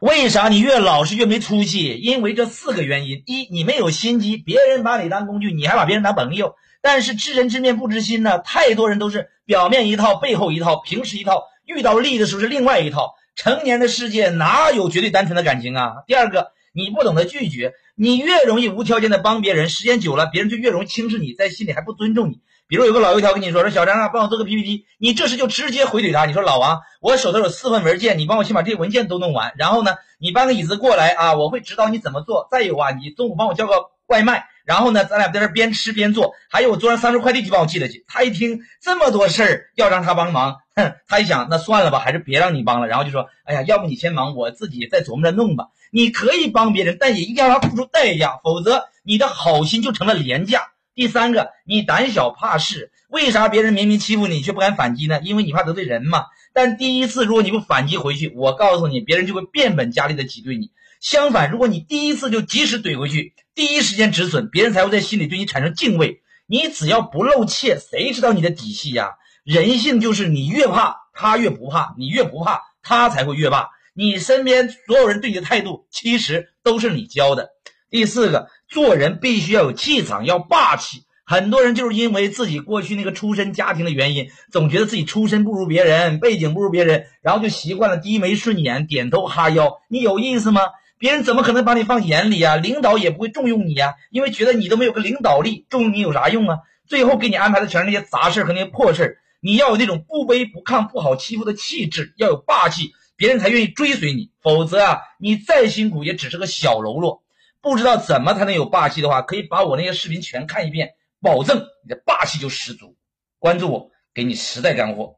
为啥你越老实越没出息？因为这四个原因：一，你没有心机，别人把你当工具，你还把别人当朋友。但是知人知面不知心呢，太多人都是表面一套，背后一套，平时一套，遇到利的时候是另外一套。成年的世界哪有绝对单纯的感情啊？第二个，你不懂得拒绝，你越容易无条件的帮别人，时间久了，别人就越容易轻视你，在心里还不尊重你。比如有个老油条跟你说说小张啊，帮我做个 PPT，你这时就直接回怼他，你说老王，我手头有四份文件，你帮我先把这些文件都弄完，然后呢，你搬个椅子过来啊，我会指导你怎么做。再有啊，你中午帮我叫个外卖。然后呢，咱俩在这边吃边做。还有我桌上三份快递，你帮我寄了去。他一听这么多事儿要让他帮忙，他一想，那算了吧，还是别让你帮了。然后就说，哎呀，要不你先忙，我自己再琢磨着弄吧。你可以帮别人，但也一定要让他付出代价，否则你的好心就成了廉价。第三个，你胆小怕事，为啥别人明明欺负你却不敢反击呢？因为你怕得罪人嘛。但第一次如果你不反击回去，我告诉你，别人就会变本加厉的挤兑你。相反，如果你第一次就及时怼回去，第一时间止损，别人才会在心里对你产生敬畏。你只要不露怯，谁知道你的底细呀？人性就是你越怕，他越不怕；你越不怕，他才会越怕。你身边所有人对你的态度，其实都是你教的。第四个，做人必须要有气场，要霸气。很多人就是因为自己过去那个出身家庭的原因，总觉得自己出身不如别人，背景不如别人，然后就习惯了低眉顺眼、点头哈腰。你有意思吗？别人怎么可能把你放眼里啊？领导也不会重用你呀，因为觉得你都没有个领导力，重用你有啥用啊？最后给你安排的全是那些杂事和那些破事儿你要有那种不卑不亢、不好欺负的气质，要有霸气，别人才愿意追随你。否则啊，你再辛苦也只是个小喽啰。不知道怎么才能有霸气的话，可以把我那些视频全看一遍，保证你的霸气就十足。关注我，给你实在干货。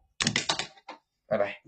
拜拜。